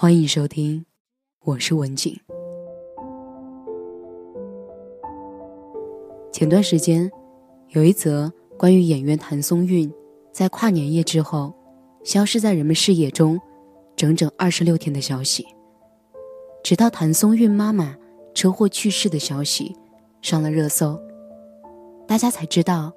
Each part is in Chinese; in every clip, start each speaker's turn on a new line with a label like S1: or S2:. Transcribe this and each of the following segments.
S1: 欢迎收听，我是文景。前段时间，有一则关于演员谭松韵在跨年夜之后消失在人们视野中整整二十六天的消息，直到谭松韵妈妈车祸去世的消息上了热搜，大家才知道，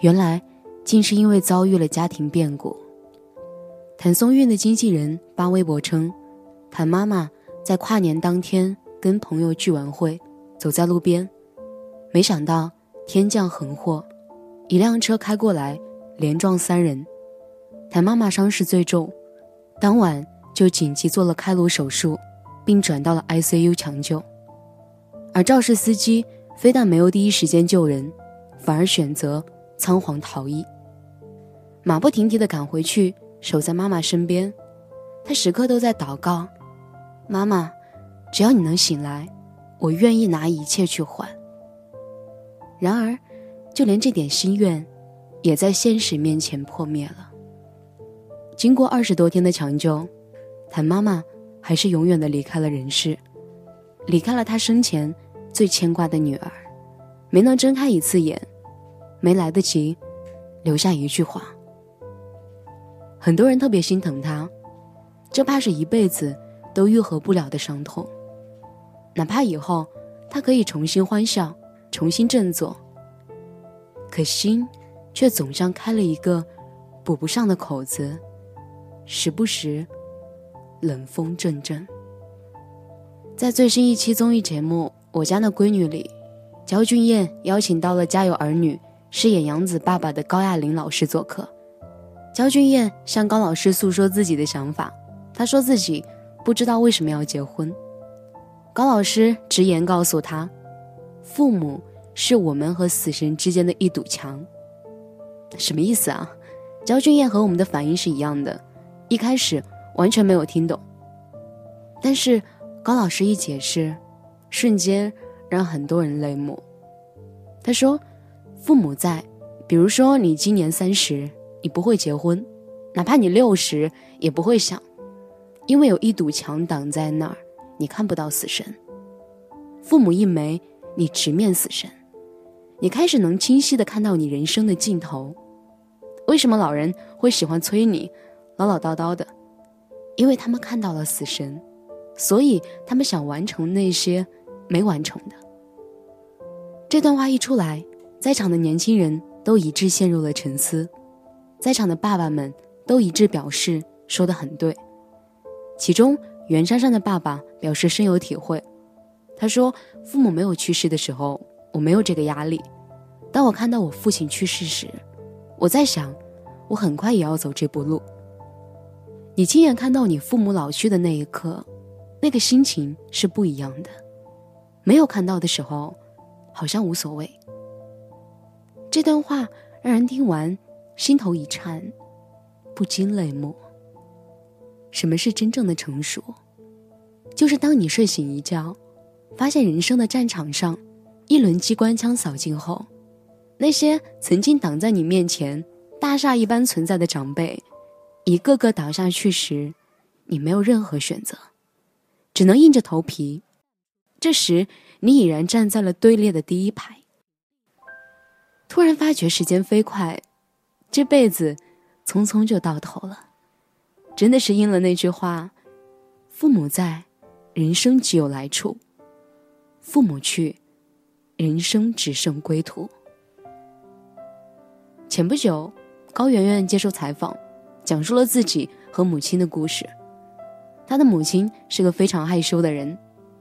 S1: 原来竟是因为遭遇了家庭变故。谭松韵的经纪人发微博称。谭妈妈在跨年当天跟朋友聚完会，走在路边，没想到天降横祸，一辆车开过来，连撞三人。谭妈妈伤势最重，当晚就紧急做了开颅手术，并转到了 ICU 抢救。而肇事司机非但没有第一时间救人，反而选择仓皇逃逸，马不停蹄地赶回去，守在妈妈身边，他时刻都在祷告。妈妈，只要你能醒来，我愿意拿一切去换。然而，就连这点心愿，也在现实面前破灭了。经过二十多天的抢救，谭妈妈还是永远的离开了人世，离开了她生前最牵挂的女儿，没能睁开一次眼，没来得及留下一句话。很多人特别心疼她，这怕是一辈子。都愈合不了的伤痛，哪怕以后他可以重新欢笑，重新振作，可心却总像开了一个补不上的口子，时不时冷风阵阵。在最新一期综艺节目《我家的闺女》里，焦俊艳邀请到了《家有儿女》饰演杨子爸爸的高亚麟老师做客。焦俊艳向高老师诉说自己的想法，他说自己。不知道为什么要结婚，高老师直言告诉他：“父母是我们和死神之间的一堵墙。”什么意思啊？焦俊艳和我们的反应是一样的，一开始完全没有听懂。但是高老师一解释，瞬间让很多人泪目。他说：“父母在，比如说你今年三十，你不会结婚，哪怕你六十，也不会想。”因为有一堵墙挡在那儿，你看不到死神。父母一没，你直面死神，你开始能清晰的看到你人生的尽头。为什么老人会喜欢催你，唠唠叨叨的？因为他们看到了死神，所以他们想完成那些没完成的。这段话一出来，在场的年轻人都一致陷入了沉思，在场的爸爸们都一致表示说的很对。其中，袁姗姗的爸爸表示深有体会。他说：“父母没有去世的时候，我没有这个压力；当我看到我父亲去世时，我在想，我很快也要走这步路。你亲眼看到你父母老去的那一刻，那个心情是不一样的。没有看到的时候，好像无所谓。”这段话让人听完心头一颤，不禁泪目。什么是真正的成熟？就是当你睡醒一觉，发现人生的战场上，一轮机关枪扫尽后，那些曾经挡在你面前、大厦一般存在的长辈，一个个倒下去时，你没有任何选择，只能硬着头皮。这时，你已然站在了队列的第一排。突然发觉时间飞快，这辈子匆匆就到头了。真的是应了那句话：“父母在，人生只有来处；父母去，人生只剩归途。”前不久，高圆圆接受采访，讲述了自己和母亲的故事。她的母亲是个非常害羞的人，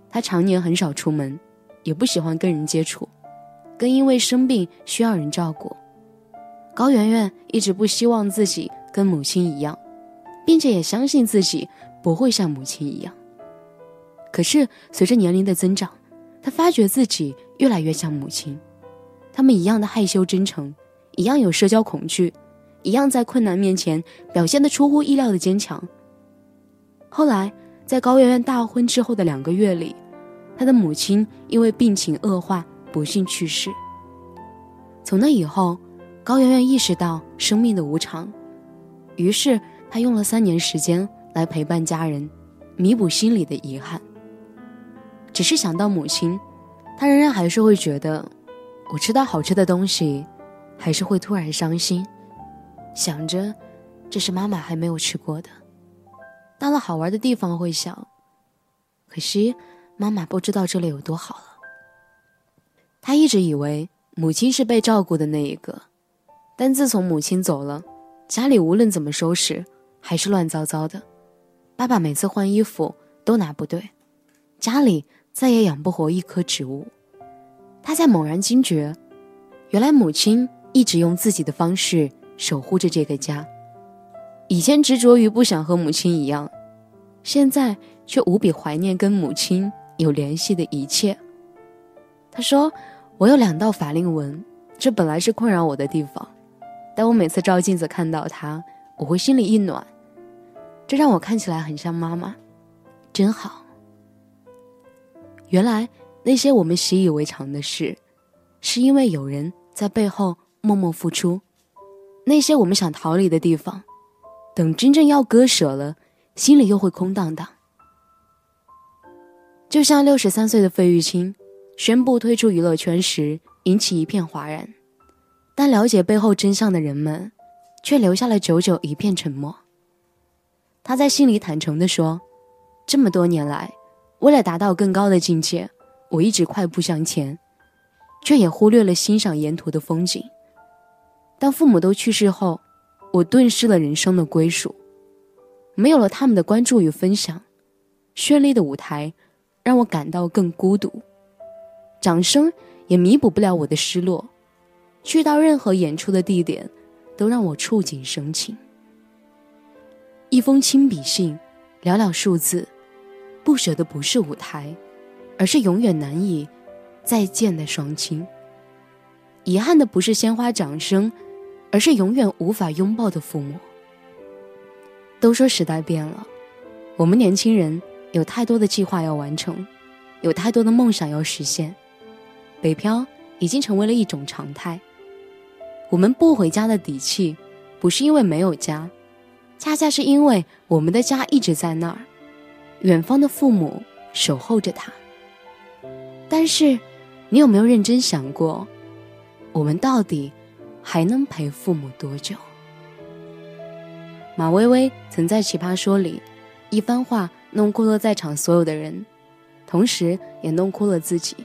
S1: 她常年很少出门，也不喜欢跟人接触，更因为生病需要人照顾。高圆圆一直不希望自己跟母亲一样。并且也相信自己不会像母亲一样。可是随着年龄的增长，他发觉自己越来越像母亲。他们一样的害羞真诚，一样有社交恐惧，一样在困难面前表现得出乎意料的坚强。后来，在高圆圆大婚之后的两个月里，他的母亲因为病情恶化不幸去世。从那以后，高圆圆意识到生命的无常，于是。他用了三年时间来陪伴家人，弥补心里的遗憾。只是想到母亲，他仍然还是会觉得，我吃到好吃的东西，还是会突然伤心，想着这是妈妈还没有吃过的。到了好玩的地方会想，可惜妈妈不知道这里有多好了。他一直以为母亲是被照顾的那一个，但自从母亲走了，家里无论怎么收拾，还是乱糟糟的。爸爸每次换衣服都拿不对，家里。再也养不活一棵植物，他在猛然惊觉，原来母亲一直用自己的方式守护着这个家。以前执着于不想和母亲一样，现在却无比怀念跟母亲有联系的一切。他说：“我有两道法令纹，这本来是困扰我的地方，但我每次照镜子看到它，我会心里一暖，这让我看起来很像妈妈，真好。”原来那些我们习以为常的事，是因为有人在背后默默付出；那些我们想逃离的地方，等真正要割舍了，心里又会空荡荡。就像六十三岁的费玉清宣布退出娱乐圈时，引起一片哗然，但了解背后真相的人们，却留下了久久一片沉默。他在心里坦诚地说：“这么多年来。”为了达到更高的境界，我一直快步向前，却也忽略了欣赏沿途的风景。当父母都去世后，我顿失了人生的归属，没有了他们的关注与分享，绚丽的舞台让我感到更孤独，掌声也弥补不了我的失落。去到任何演出的地点，都让我触景生情。一封亲笔信，寥寥数字。不舍的不是舞台，而是永远难以再见的双亲；遗憾的不是鲜花掌声，而是永远无法拥抱的父母。都说时代变了，我们年轻人有太多的计划要完成，有太多的梦想要实现，北漂已经成为了一种常态。我们不回家的底气，不是因为没有家，恰恰是因为我们的家一直在那儿。远方的父母守候着他，但是，你有没有认真想过，我们到底还能陪父母多久？马薇薇曾在《奇葩说》里一番话弄哭了在场所有的人，同时也弄哭了自己。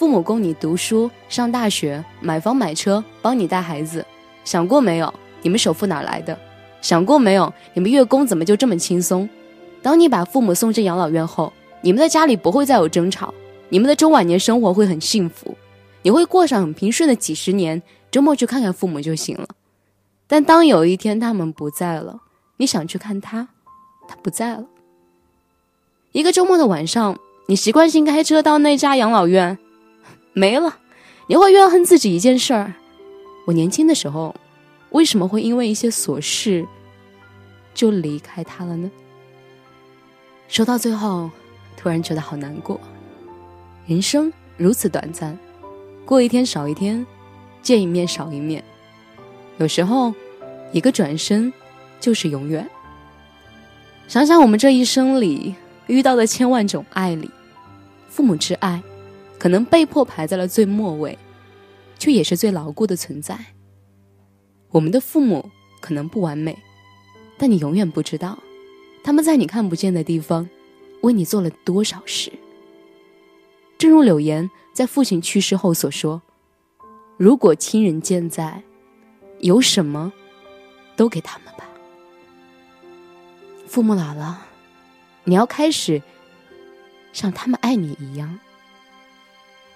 S1: 父母供你读书、上大学、买房买车、帮你带孩子，想过没有？你们首付哪来的？想过没有？你们月供怎么就这么轻松？当你把父母送进养老院后，你们的家里不会再有争吵，你们的中晚年生活会很幸福，你会过上很平顺的几十年。周末去看看父母就行了。但当有一天他们不在了，你想去看他，他不在了。一个周末的晚上，你习惯性开车到那家养老院，没了，你会怨恨自己一件事儿：我年轻的时候，为什么会因为一些琐事就离开他了呢？说到最后，突然觉得好难过。人生如此短暂，过一天少一天，见一面少一面。有时候，一个转身就是永远。想想我们这一生里遇到的千万种爱里，父母之爱，可能被迫排在了最末位，却也是最牢固的存在。我们的父母可能不完美，但你永远不知道。他们在你看不见的地方，为你做了多少事？正如柳岩在父亲去世后所说：“如果亲人健在，有什么，都给他们吧。父母老了，你要开始像他们爱你一样，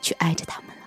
S1: 去爱着他们。”
S2: 了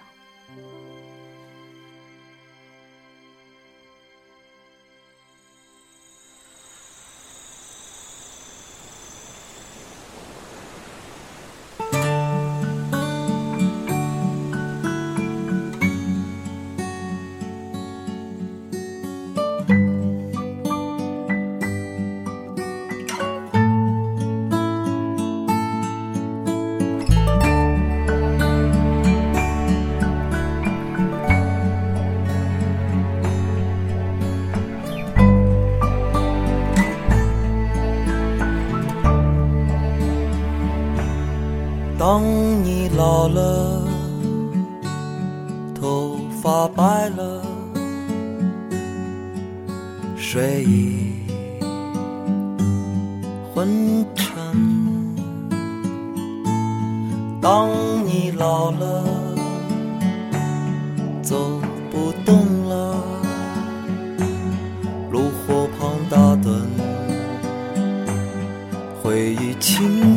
S2: 白了，睡意昏沉。当你老了，走不动了，炉火旁打盹，回忆青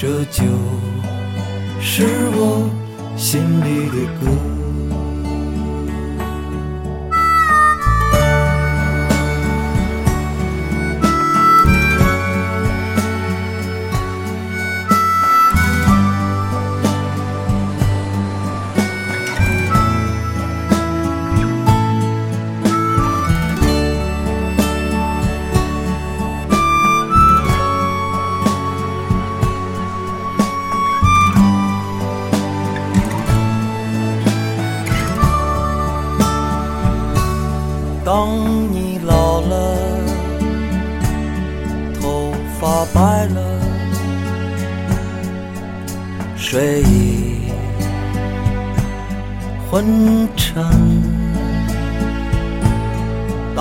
S2: 这就是我心里的歌。